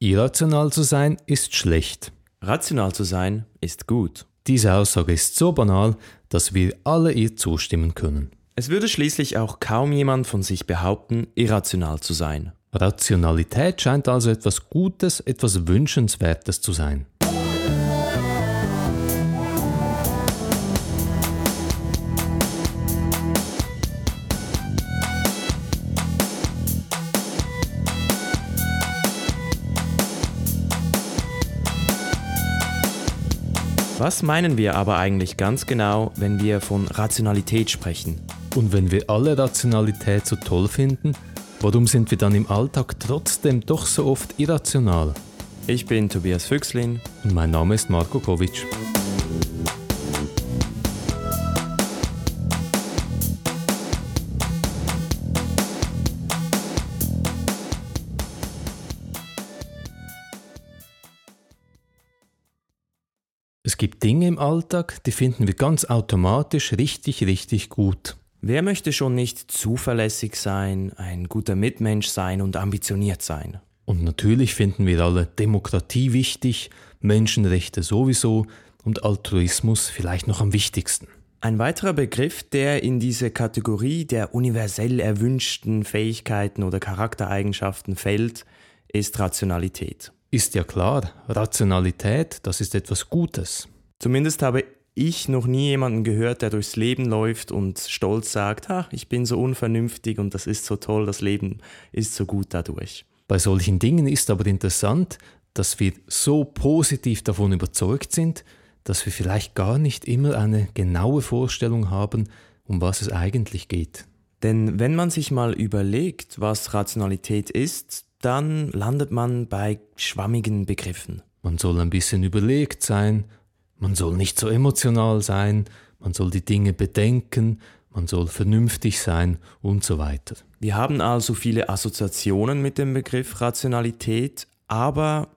Irrational zu sein ist schlecht. Rational zu sein ist gut. Diese Aussage ist so banal, dass wir alle ihr zustimmen können. Es würde schließlich auch kaum jemand von sich behaupten, irrational zu sein. Rationalität scheint also etwas Gutes, etwas Wünschenswertes zu sein. Was meinen wir aber eigentlich ganz genau, wenn wir von Rationalität sprechen? Und wenn wir alle Rationalität so toll finden, warum sind wir dann im Alltag trotzdem doch so oft irrational? Ich bin Tobias Füchslin. Und mein Name ist Marco Kovic. Gibt Dinge im Alltag, die finden wir ganz automatisch richtig, richtig gut. Wer möchte schon nicht zuverlässig sein, ein guter Mitmensch sein und ambitioniert sein? Und natürlich finden wir alle Demokratie wichtig, Menschenrechte sowieso und Altruismus vielleicht noch am wichtigsten. Ein weiterer Begriff, der in diese Kategorie der universell erwünschten Fähigkeiten oder Charaktereigenschaften fällt, ist Rationalität. Ist ja klar, Rationalität, das ist etwas Gutes. Zumindest habe ich noch nie jemanden gehört, der durchs Leben läuft und stolz sagt, ha, ich bin so unvernünftig und das ist so toll, das Leben ist so gut dadurch. Bei solchen Dingen ist aber interessant, dass wir so positiv davon überzeugt sind, dass wir vielleicht gar nicht immer eine genaue Vorstellung haben, um was es eigentlich geht. Denn wenn man sich mal überlegt, was Rationalität ist, dann landet man bei schwammigen Begriffen. Man soll ein bisschen überlegt sein, man soll nicht so emotional sein, man soll die Dinge bedenken, man soll vernünftig sein und so weiter. Wir haben also viele Assoziationen mit dem Begriff Rationalität, aber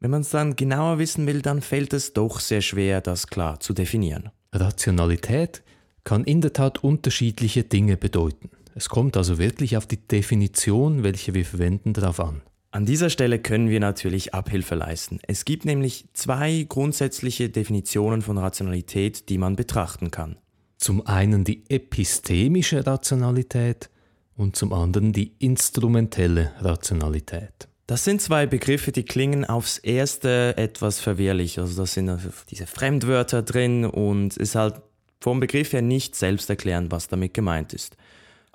wenn man es dann genauer wissen will, dann fällt es doch sehr schwer, das klar zu definieren. Rationalität kann in der Tat unterschiedliche Dinge bedeuten. Es kommt also wirklich auf die Definition, welche wir verwenden, darauf an. An dieser Stelle können wir natürlich Abhilfe leisten. Es gibt nämlich zwei grundsätzliche Definitionen von Rationalität, die man betrachten kann. Zum einen die epistemische Rationalität und zum anderen die instrumentelle Rationalität. Das sind zwei Begriffe, die klingen aufs erste etwas verwirrlich. Also da sind diese Fremdwörter drin und ist halt vom Begriff her nicht selbst erklären, was damit gemeint ist.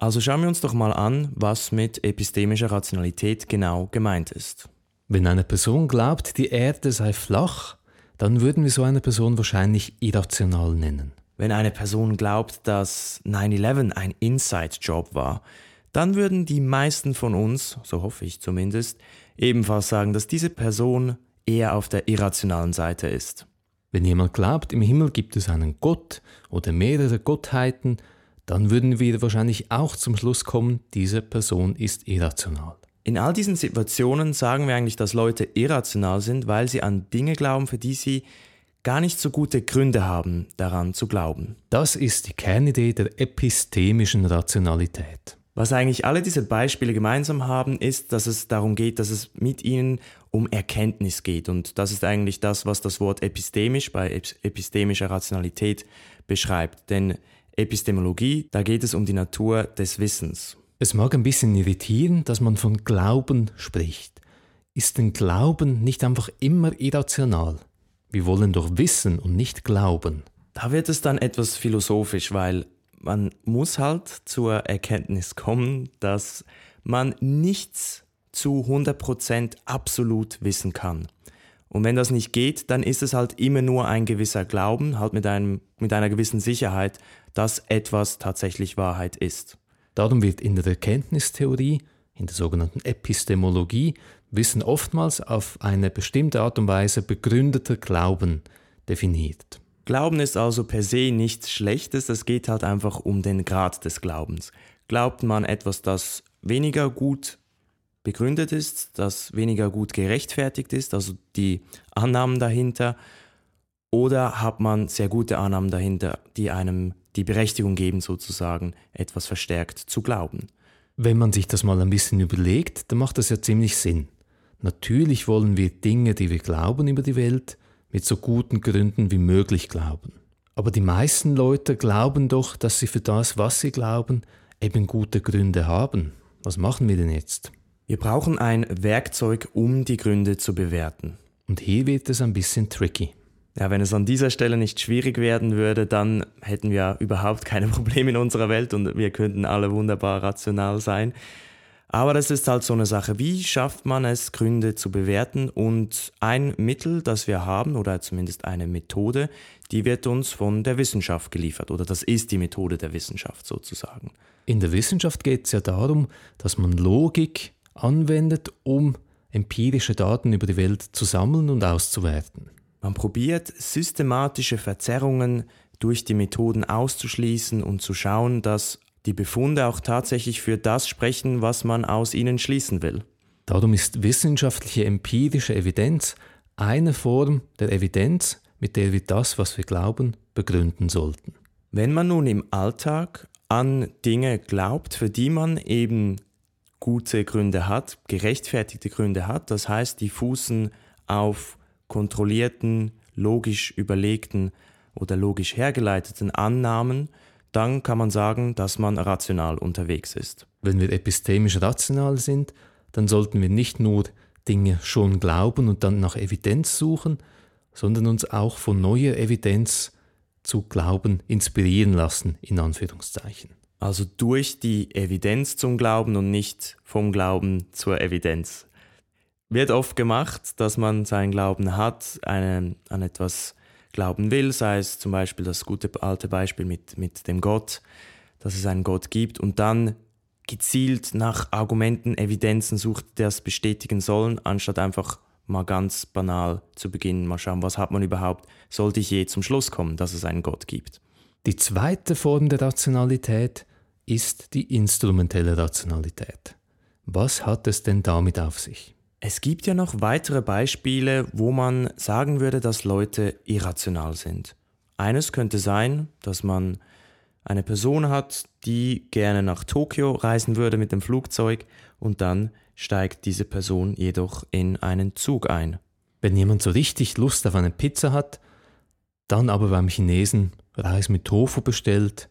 Also schauen wir uns doch mal an, was mit epistemischer Rationalität genau gemeint ist. Wenn eine Person glaubt, die Erde sei flach, dann würden wir so eine Person wahrscheinlich irrational nennen. Wenn eine Person glaubt, dass 9-11 ein Inside-Job war, dann würden die meisten von uns, so hoffe ich zumindest, ebenfalls sagen, dass diese Person eher auf der irrationalen Seite ist. Wenn jemand glaubt, im Himmel gibt es einen Gott oder mehrere Gottheiten, dann würden wir wahrscheinlich auch zum Schluss kommen, diese Person ist irrational. In all diesen Situationen sagen wir eigentlich, dass Leute irrational sind, weil sie an Dinge glauben, für die sie gar nicht so gute Gründe haben, daran zu glauben. Das ist die Kernidee der epistemischen Rationalität. Was eigentlich alle diese Beispiele gemeinsam haben, ist, dass es darum geht, dass es mit ihnen um Erkenntnis geht. Und das ist eigentlich das, was das Wort epistemisch bei epistemischer Rationalität beschreibt. Denn Epistemologie, da geht es um die Natur des Wissens. Es mag ein bisschen irritieren, dass man von Glauben spricht. Ist denn Glauben nicht einfach immer irrational? Wir wollen doch wissen und nicht glauben. Da wird es dann etwas philosophisch, weil man muss halt zur Erkenntnis kommen, dass man nichts zu 100% absolut wissen kann. Und wenn das nicht geht, dann ist es halt immer nur ein gewisser Glauben, halt mit, einem, mit einer gewissen Sicherheit, dass etwas tatsächlich Wahrheit ist. Darum wird in der Erkenntnistheorie, in der sogenannten Epistemologie, Wissen oftmals auf eine bestimmte Art und Weise begründeter Glauben definiert. Glauben ist also per se nichts Schlechtes, es geht halt einfach um den Grad des Glaubens. Glaubt man etwas, das weniger gut begründet ist, das weniger gut gerechtfertigt ist, also die Annahmen dahinter, oder hat man sehr gute Annahmen dahinter, die einem die Berechtigung geben, sozusagen etwas verstärkt zu glauben? Wenn man sich das mal ein bisschen überlegt, dann macht das ja ziemlich Sinn. Natürlich wollen wir Dinge, die wir glauben über die Welt, mit so guten Gründen wie möglich glauben. Aber die meisten Leute glauben doch, dass sie für das, was sie glauben, eben gute Gründe haben. Was machen wir denn jetzt? Wir brauchen ein Werkzeug, um die Gründe zu bewerten. Und hier wird es ein bisschen tricky. Ja, wenn es an dieser Stelle nicht schwierig werden würde, dann hätten wir überhaupt keine Probleme in unserer Welt und wir könnten alle wunderbar rational sein. Aber das ist halt so eine Sache. Wie schafft man es, Gründe zu bewerten? Und ein Mittel, das wir haben, oder zumindest eine Methode, die wird uns von der Wissenschaft geliefert. Oder das ist die Methode der Wissenschaft sozusagen. In der Wissenschaft geht es ja darum, dass man Logik anwendet, um empirische Daten über die Welt zu sammeln und auszuwerten. Man probiert systematische Verzerrungen durch die Methoden auszuschließen und zu schauen, dass die Befunde auch tatsächlich für das sprechen, was man aus ihnen schließen will. Darum ist wissenschaftliche empirische Evidenz eine Form der Evidenz, mit der wir das, was wir glauben, begründen sollten. Wenn man nun im Alltag an Dinge glaubt, für die man eben gute Gründe hat, gerechtfertigte Gründe hat, das heißt, die fußen auf kontrollierten, logisch überlegten oder logisch hergeleiteten Annahmen, dann kann man sagen, dass man rational unterwegs ist. Wenn wir epistemisch rational sind, dann sollten wir nicht nur Dinge schon glauben und dann nach Evidenz suchen, sondern uns auch von neuer Evidenz zu glauben inspirieren lassen, in Anführungszeichen. Also durch die Evidenz zum Glauben und nicht vom Glauben zur Evidenz. Wird oft gemacht, dass man seinen Glauben hat, eine, an etwas glauben will, sei es zum Beispiel das gute alte Beispiel mit, mit dem Gott, dass es einen Gott gibt und dann gezielt nach Argumenten, Evidenzen sucht, die das bestätigen sollen, anstatt einfach mal ganz banal zu beginnen, mal schauen, was hat man überhaupt, sollte ich je zum Schluss kommen, dass es einen Gott gibt. Die zweite Form der Rationalität ist die instrumentelle Rationalität. Was hat es denn damit auf sich? Es gibt ja noch weitere Beispiele, wo man sagen würde, dass Leute irrational sind. Eines könnte sein, dass man eine Person hat, die gerne nach Tokio reisen würde mit dem Flugzeug und dann steigt diese Person jedoch in einen Zug ein. Wenn jemand so richtig Lust auf eine Pizza hat, dann aber beim Chinesen Reis mit Tofu bestellt,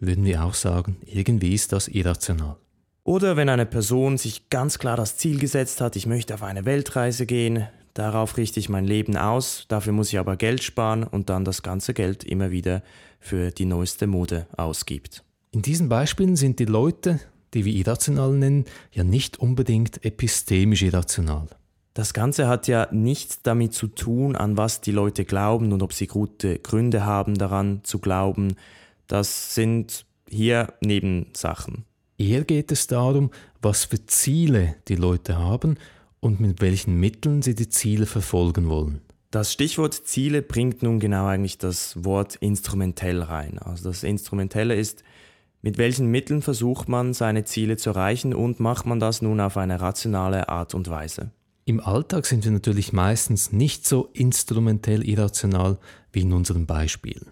würden wir auch sagen, irgendwie ist das irrational. Oder wenn eine Person sich ganz klar das Ziel gesetzt hat, ich möchte auf eine Weltreise gehen, darauf richte ich mein Leben aus, dafür muss ich aber Geld sparen und dann das ganze Geld immer wieder für die neueste Mode ausgibt. In diesen Beispielen sind die Leute, die wir irrational nennen, ja nicht unbedingt epistemisch irrational. Das Ganze hat ja nichts damit zu tun, an was die Leute glauben und ob sie gute Gründe haben daran zu glauben. Das sind hier Nebensachen. Eher geht es darum, was für Ziele die Leute haben und mit welchen Mitteln sie die Ziele verfolgen wollen. Das Stichwort Ziele bringt nun genau eigentlich das Wort instrumentell rein. Also das Instrumentelle ist, mit welchen Mitteln versucht man seine Ziele zu erreichen und macht man das nun auf eine rationale Art und Weise. Im Alltag sind wir natürlich meistens nicht so instrumentell irrational wie in unseren Beispielen.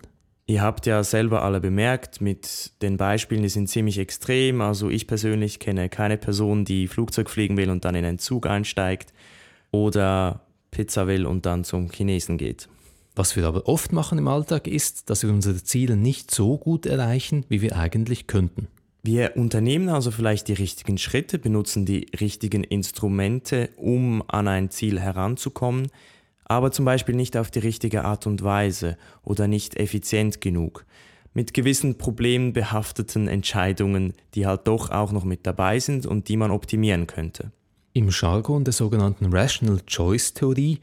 Ihr habt ja selber alle bemerkt, mit den Beispielen, die sind ziemlich extrem. Also ich persönlich kenne keine Person, die Flugzeug fliegen will und dann in einen Zug einsteigt oder Pizza will und dann zum Chinesen geht. Was wir aber oft machen im Alltag ist, dass wir unsere Ziele nicht so gut erreichen, wie wir eigentlich könnten. Wir unternehmen also vielleicht die richtigen Schritte, benutzen die richtigen Instrumente, um an ein Ziel heranzukommen, aber zum Beispiel nicht auf die richtige Art und Weise oder nicht effizient genug. Mit gewissen problembehafteten Entscheidungen, die halt doch auch noch mit dabei sind und die man optimieren könnte. Im Jargon der sogenannten Rational Choice Theorie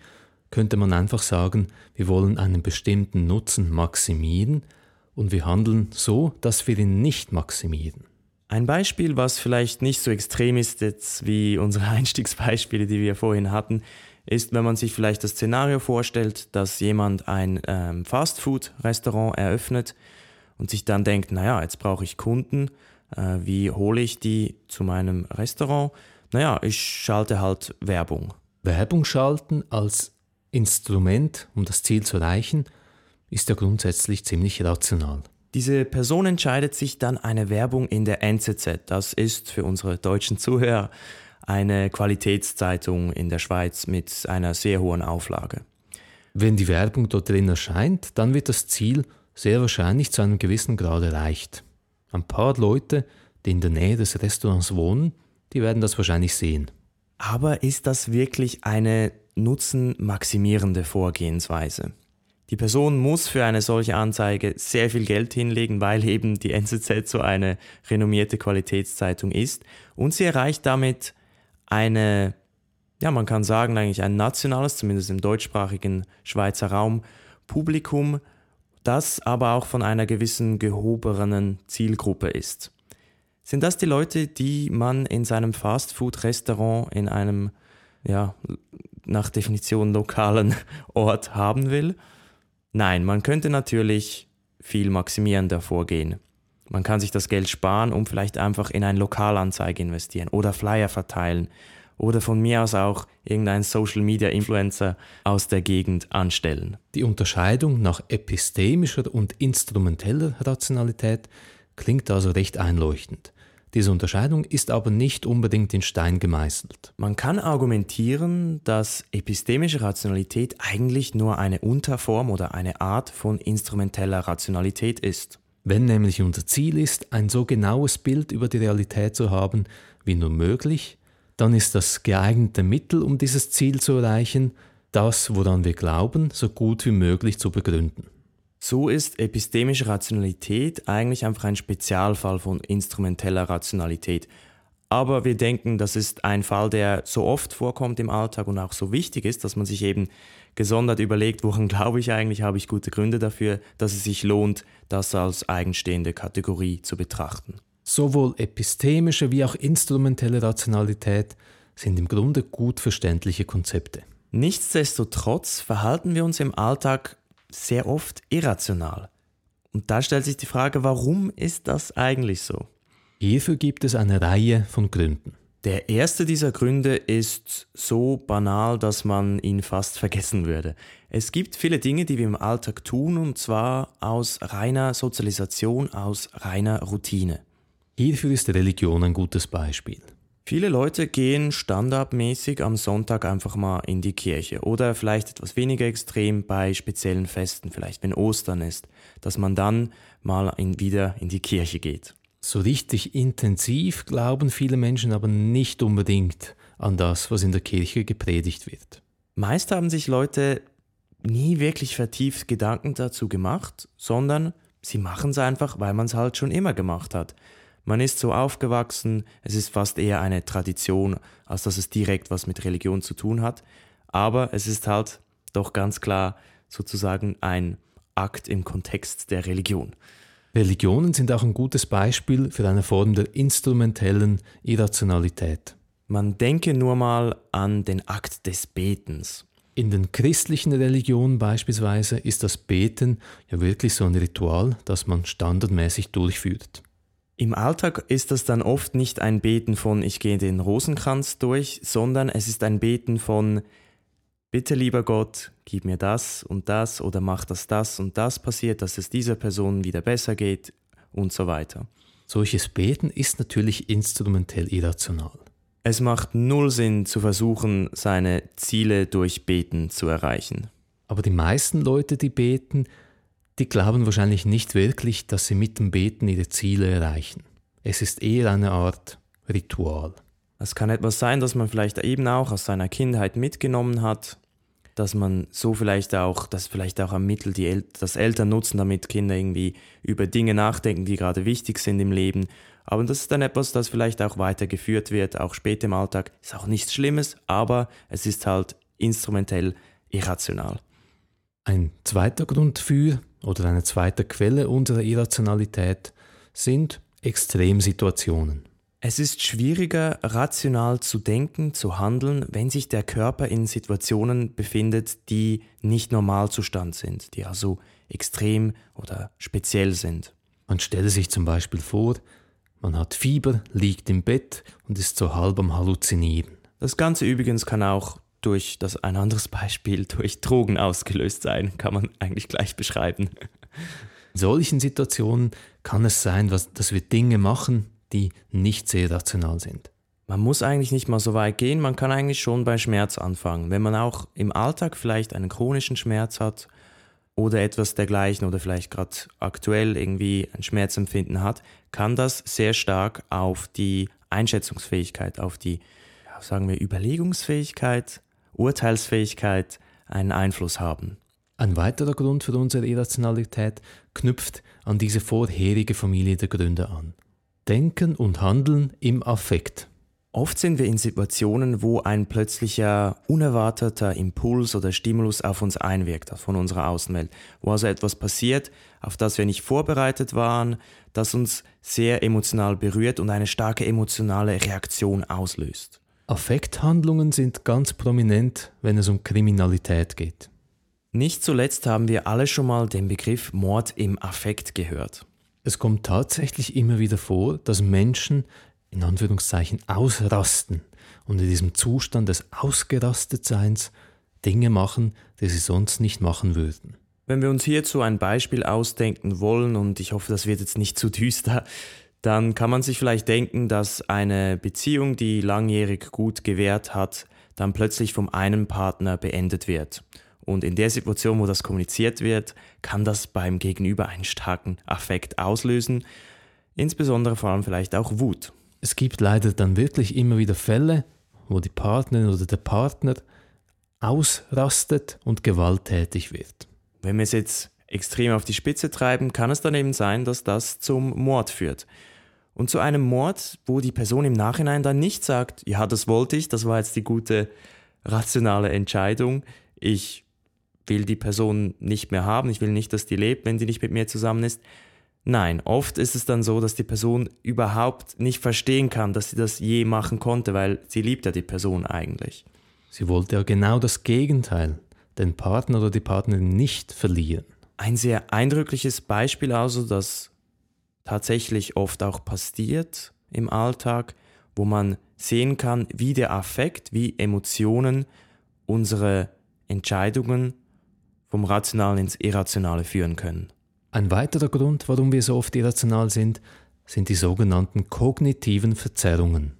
könnte man einfach sagen, wir wollen einen bestimmten Nutzen maximieren und wir handeln so, dass wir ihn nicht maximieren. Ein Beispiel, was vielleicht nicht so extrem ist jetzt wie unsere Einstiegsbeispiele, die wir vorhin hatten, ist, wenn man sich vielleicht das Szenario vorstellt, dass jemand ein ähm, Fastfood-Restaurant eröffnet und sich dann denkt, naja, jetzt brauche ich Kunden, äh, wie hole ich die zu meinem Restaurant? Naja, ich schalte halt Werbung. Werbung schalten als Instrument, um das Ziel zu erreichen, ist ja grundsätzlich ziemlich rational. Diese Person entscheidet sich dann eine Werbung in der NZZ, das ist für unsere deutschen Zuhörer eine Qualitätszeitung in der Schweiz mit einer sehr hohen Auflage. Wenn die Werbung dort drin erscheint, dann wird das Ziel sehr wahrscheinlich zu einem gewissen Grad erreicht. Ein paar Leute, die in der Nähe des Restaurants wohnen, die werden das wahrscheinlich sehen. Aber ist das wirklich eine nutzenmaximierende Vorgehensweise? Die Person muss für eine solche Anzeige sehr viel Geld hinlegen, weil eben die NZZ so eine renommierte Qualitätszeitung ist und sie erreicht damit eine, ja, man kann sagen, eigentlich ein nationales, zumindest im deutschsprachigen Schweizer Raum, Publikum, das aber auch von einer gewissen gehobenen Zielgruppe ist. Sind das die Leute, die man in seinem Fastfood-Restaurant in einem, ja, nach Definition lokalen Ort haben will? Nein, man könnte natürlich viel maximierender vorgehen. Man kann sich das Geld sparen und vielleicht einfach in eine Lokalanzeige investieren oder Flyer verteilen oder von mir aus auch irgendeinen Social Media Influencer aus der Gegend anstellen. Die Unterscheidung nach epistemischer und instrumenteller Rationalität klingt also recht einleuchtend. Diese Unterscheidung ist aber nicht unbedingt in Stein gemeißelt. Man kann argumentieren, dass epistemische Rationalität eigentlich nur eine Unterform oder eine Art von instrumenteller Rationalität ist. Wenn nämlich unser Ziel ist, ein so genaues Bild über die Realität zu haben wie nur möglich, dann ist das geeignete Mittel, um dieses Ziel zu erreichen, das, woran wir glauben, so gut wie möglich zu begründen. So ist epistemische Rationalität eigentlich einfach ein Spezialfall von instrumenteller Rationalität. Aber wir denken, das ist ein Fall, der so oft vorkommt im Alltag und auch so wichtig ist, dass man sich eben gesondert überlegt, woran glaube ich eigentlich, habe ich gute Gründe dafür, dass es sich lohnt, das als eigenstehende Kategorie zu betrachten. Sowohl epistemische wie auch instrumentelle Rationalität sind im Grunde gut verständliche Konzepte. Nichtsdestotrotz verhalten wir uns im Alltag sehr oft irrational. Und da stellt sich die Frage, warum ist das eigentlich so? Hierfür gibt es eine Reihe von Gründen. Der erste dieser Gründe ist so banal, dass man ihn fast vergessen würde. Es gibt viele Dinge, die wir im Alltag tun, und zwar aus reiner Sozialisation, aus reiner Routine. Hierfür ist Religion ein gutes Beispiel. Viele Leute gehen standardmäßig am Sonntag einfach mal in die Kirche oder vielleicht etwas weniger extrem bei speziellen Festen, vielleicht wenn Ostern ist, dass man dann mal in, wieder in die Kirche geht. So richtig intensiv glauben viele Menschen aber nicht unbedingt an das, was in der Kirche gepredigt wird. Meist haben sich Leute nie wirklich vertieft Gedanken dazu gemacht, sondern sie machen es einfach, weil man es halt schon immer gemacht hat. Man ist so aufgewachsen, es ist fast eher eine Tradition, als dass es direkt was mit Religion zu tun hat. Aber es ist halt doch ganz klar sozusagen ein Akt im Kontext der Religion. Religionen sind auch ein gutes Beispiel für eine Form der instrumentellen Irrationalität. Man denke nur mal an den Akt des Betens. In den christlichen Religionen beispielsweise ist das Beten ja wirklich so ein Ritual, das man standardmäßig durchführt. Im Alltag ist das dann oft nicht ein Beten von ich gehe den Rosenkranz durch, sondern es ist ein Beten von bitte lieber Gott, gib mir das und das oder mach, dass das und das passiert, dass es dieser Person wieder besser geht und so weiter. Solches Beten ist natürlich instrumentell irrational. Es macht null Sinn zu versuchen, seine Ziele durch Beten zu erreichen. Aber die meisten Leute, die beten, die glauben wahrscheinlich nicht wirklich, dass sie mit dem Beten ihre Ziele erreichen. Es ist eher eine Art Ritual. Es kann etwas sein, das man vielleicht eben auch aus seiner Kindheit mitgenommen hat, dass man so vielleicht auch, dass vielleicht auch ein Mittel, die El das Eltern nutzen, damit Kinder irgendwie über Dinge nachdenken, die gerade wichtig sind im Leben. Aber das ist dann etwas, das vielleicht auch weitergeführt wird, auch später im Alltag. Ist auch nichts Schlimmes, aber es ist halt instrumentell irrational. Ein zweiter Grund für oder eine zweite Quelle unserer Irrationalität sind Extremsituationen. Es ist schwieriger, rational zu denken, zu handeln, wenn sich der Körper in Situationen befindet, die nicht Normalzustand sind, die also extrem oder speziell sind. Man stelle sich zum Beispiel vor, man hat Fieber, liegt im Bett und ist so halb am Halluzinieren. Das Ganze übrigens kann auch durch das ein anderes Beispiel durch Drogen ausgelöst sein, kann man eigentlich gleich beschreiben. In solchen Situationen kann es sein, dass wir Dinge machen, die nicht sehr rational sind. Man muss eigentlich nicht mal so weit gehen, man kann eigentlich schon bei Schmerz anfangen. Wenn man auch im Alltag vielleicht einen chronischen Schmerz hat oder etwas dergleichen oder vielleicht gerade aktuell irgendwie ein Schmerzempfinden hat, kann das sehr stark auf die Einschätzungsfähigkeit, auf die, sagen wir, Überlegungsfähigkeit, Urteilsfähigkeit einen Einfluss haben. Ein weiterer Grund für unsere Irrationalität knüpft an diese vorherige Familie der Gründe an. Denken und Handeln im Affekt. Oft sind wir in Situationen, wo ein plötzlicher, unerwarteter Impuls oder Stimulus auf uns einwirkt, von unserer Außenwelt, wo also etwas passiert, auf das wir nicht vorbereitet waren, das uns sehr emotional berührt und eine starke emotionale Reaktion auslöst. Affekthandlungen sind ganz prominent, wenn es um Kriminalität geht. Nicht zuletzt haben wir alle schon mal den Begriff Mord im Affekt gehört. Es kommt tatsächlich immer wieder vor, dass Menschen in Anführungszeichen ausrasten und in diesem Zustand des Ausgerastetseins Dinge machen, die sie sonst nicht machen würden. Wenn wir uns hierzu ein Beispiel ausdenken wollen, und ich hoffe, das wird jetzt nicht zu düster, dann kann man sich vielleicht denken, dass eine Beziehung, die langjährig gut gewährt hat, dann plötzlich vom einen Partner beendet wird. Und in der Situation, wo das kommuniziert wird, kann das beim Gegenüber einen starken Affekt auslösen, insbesondere vor allem vielleicht auch Wut. Es gibt leider dann wirklich immer wieder Fälle, wo die Partnerin oder der Partner ausrastet und gewalttätig wird. Wenn wir es jetzt extrem auf die Spitze treiben, kann es dann eben sein, dass das zum Mord führt. Und zu einem Mord, wo die Person im Nachhinein dann nicht sagt, ja, das wollte ich, das war jetzt die gute rationale Entscheidung, ich will die Person nicht mehr haben, ich will nicht, dass die lebt, wenn sie nicht mit mir zusammen ist, Nein, oft ist es dann so, dass die Person überhaupt nicht verstehen kann, dass sie das je machen konnte, weil sie liebt ja die Person eigentlich. Sie wollte ja genau das Gegenteil, den Partner oder die Partnerin nicht verlieren. Ein sehr eindrückliches Beispiel also, das tatsächlich oft auch passiert im Alltag, wo man sehen kann, wie der Affekt, wie Emotionen unsere Entscheidungen vom Rationalen ins Irrationale führen können. Ein weiterer Grund, warum wir so oft irrational sind, sind die sogenannten kognitiven Verzerrungen.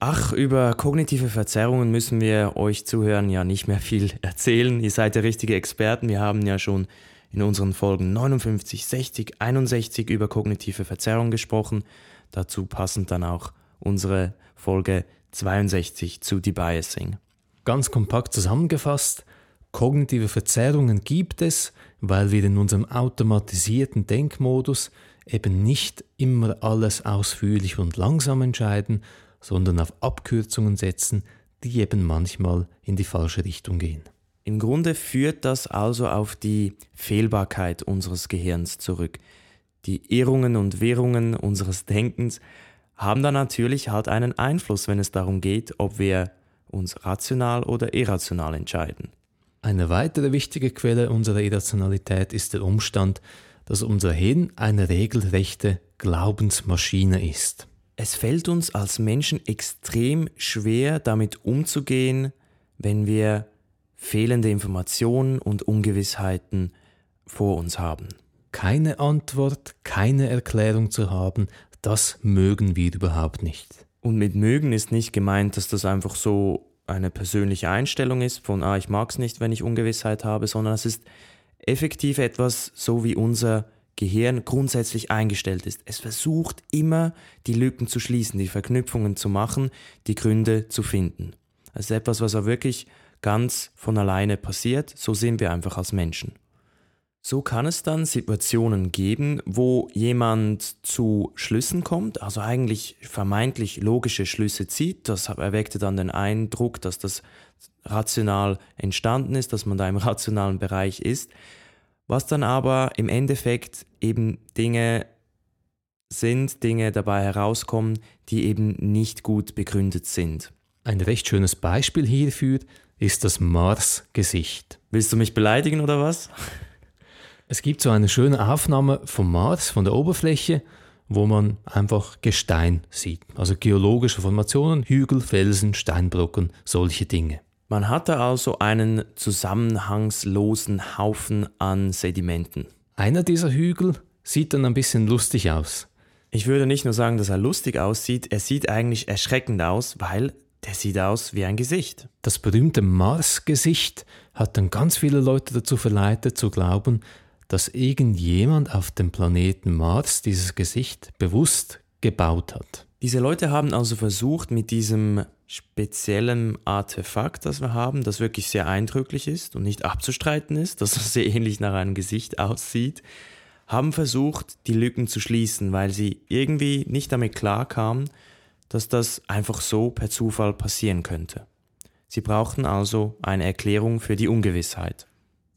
Ach, über kognitive Verzerrungen müssen wir euch zuhören ja nicht mehr viel erzählen. Ihr seid ja richtige Experten. Wir haben ja schon in unseren Folgen 59, 60, 61 über kognitive Verzerrungen gesprochen. Dazu passend dann auch unsere Folge 62 zu Debiasing. Ganz kompakt zusammengefasst, Kognitive Verzerrungen gibt es, weil wir in unserem automatisierten Denkmodus eben nicht immer alles ausführlich und langsam entscheiden, sondern auf Abkürzungen setzen, die eben manchmal in die falsche Richtung gehen. Im Grunde führt das also auf die Fehlbarkeit unseres Gehirns zurück. Die Irrungen und Wirrungen unseres Denkens haben dann natürlich halt einen Einfluss, wenn es darum geht, ob wir uns rational oder irrational entscheiden. Eine weitere wichtige Quelle unserer Irrationalität ist der Umstand, dass unser Hirn eine regelrechte Glaubensmaschine ist. Es fällt uns als Menschen extrem schwer, damit umzugehen, wenn wir fehlende Informationen und Ungewissheiten vor uns haben. Keine Antwort, keine Erklärung zu haben, das mögen wir überhaupt nicht. Und mit mögen ist nicht gemeint, dass das einfach so eine persönliche Einstellung ist von, ah, ich mag es nicht, wenn ich Ungewissheit habe, sondern es ist effektiv etwas, so wie unser Gehirn grundsätzlich eingestellt ist. Es versucht immer, die Lücken zu schließen, die Verknüpfungen zu machen, die Gründe zu finden. Es ist etwas, was auch wirklich ganz von alleine passiert. So sind wir einfach als Menschen. So kann es dann Situationen geben, wo jemand zu Schlüssen kommt, also eigentlich vermeintlich logische Schlüsse zieht. Das erweckte dann den Eindruck, dass das rational entstanden ist, dass man da im rationalen Bereich ist. Was dann aber im Endeffekt eben Dinge sind, Dinge dabei herauskommen, die eben nicht gut begründet sind. Ein recht schönes Beispiel hierfür ist das Mars-Gesicht. Willst du mich beleidigen oder was? Es gibt so eine schöne Aufnahme vom Mars, von der Oberfläche, wo man einfach Gestein sieht. Also geologische Formationen, Hügel, Felsen, Steinbrocken, solche Dinge. Man hatte also einen zusammenhangslosen Haufen an Sedimenten. Einer dieser Hügel sieht dann ein bisschen lustig aus. Ich würde nicht nur sagen, dass er lustig aussieht, er sieht eigentlich erschreckend aus, weil der sieht aus wie ein Gesicht. Das berühmte Mars-Gesicht hat dann ganz viele Leute dazu verleitet zu glauben, dass irgendjemand auf dem Planeten Mars dieses Gesicht bewusst gebaut hat. Diese Leute haben also versucht, mit diesem speziellen Artefakt, das wir haben, das wirklich sehr eindrücklich ist und nicht abzustreiten ist, dass es sehr ähnlich nach einem Gesicht aussieht, haben versucht, die Lücken zu schließen, weil sie irgendwie nicht damit klarkamen, dass das einfach so per Zufall passieren könnte. Sie brauchten also eine Erklärung für die Ungewissheit.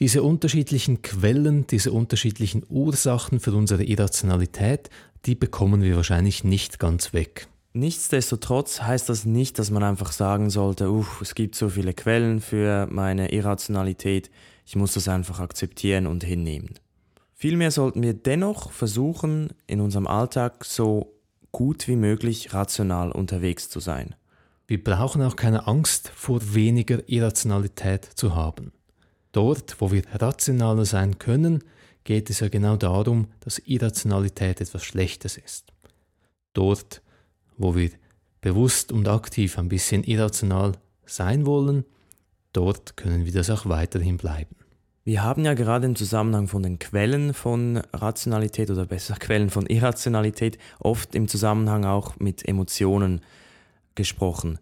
Diese unterschiedlichen Quellen, diese unterschiedlichen Ursachen für unsere Irrationalität, die bekommen wir wahrscheinlich nicht ganz weg. Nichtsdestotrotz heißt das nicht, dass man einfach sagen sollte, uff, es gibt so viele Quellen für meine Irrationalität, ich muss das einfach akzeptieren und hinnehmen. Vielmehr sollten wir dennoch versuchen, in unserem Alltag so gut wie möglich rational unterwegs zu sein. Wir brauchen auch keine Angst vor weniger Irrationalität zu haben. Dort, wo wir rationaler sein können, geht es ja genau darum, dass Irrationalität etwas Schlechtes ist. Dort, wo wir bewusst und aktiv ein bisschen irrational sein wollen, dort können wir das auch weiterhin bleiben. Wir haben ja gerade im Zusammenhang von den Quellen von Rationalität oder besser Quellen von Irrationalität oft im Zusammenhang auch mit Emotionen gesprochen.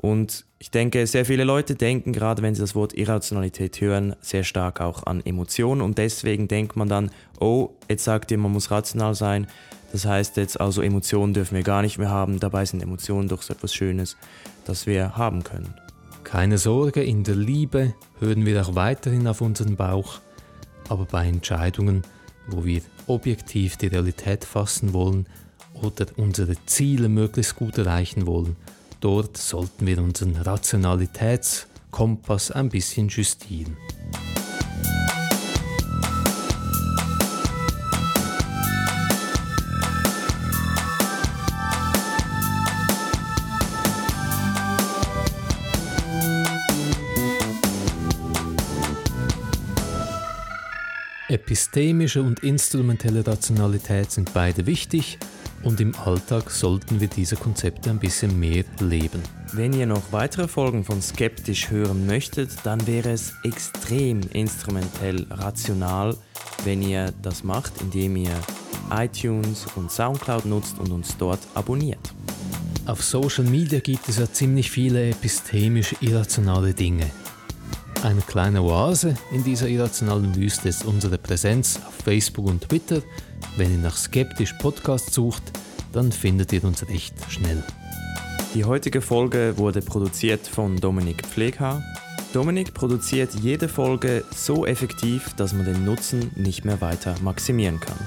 Und ich denke, sehr viele Leute denken, gerade wenn sie das Wort Irrationalität hören, sehr stark auch an Emotionen und deswegen denkt man dann, oh, jetzt sagt ihr, man muss rational sein. Das heißt jetzt also, Emotionen dürfen wir gar nicht mehr haben. Dabei sind Emotionen doch so etwas Schönes, das wir haben können. Keine Sorge, in der Liebe hören wir auch weiterhin auf unseren Bauch, aber bei Entscheidungen, wo wir objektiv die Realität fassen wollen oder unsere Ziele möglichst gut erreichen wollen, Dort sollten wir unseren Rationalitätskompass ein bisschen justieren. Epistemische und instrumentelle Rationalität sind beide wichtig und im Alltag sollten wir diese Konzepte ein bisschen mehr leben. Wenn ihr noch weitere Folgen von Skeptisch hören möchtet, dann wäre es extrem instrumentell rational, wenn ihr das macht, indem ihr iTunes und SoundCloud nutzt und uns dort abonniert. Auf Social Media gibt es ja ziemlich viele epistemisch irrationale Dinge. Eine kleine Oase in dieser irrationalen Wüste ist unsere Präsenz auf Facebook und Twitter – wenn ihr nach Skeptisch Podcast sucht, dann findet ihr uns recht schnell. Die heutige Folge wurde produziert von Dominik Pfleghaar. Dominik produziert jede Folge so effektiv, dass man den Nutzen nicht mehr weiter maximieren kann.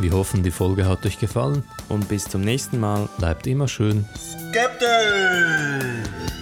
Wir hoffen, die Folge hat euch gefallen. Und bis zum nächsten Mal. Bleibt immer schön. Skeptisch!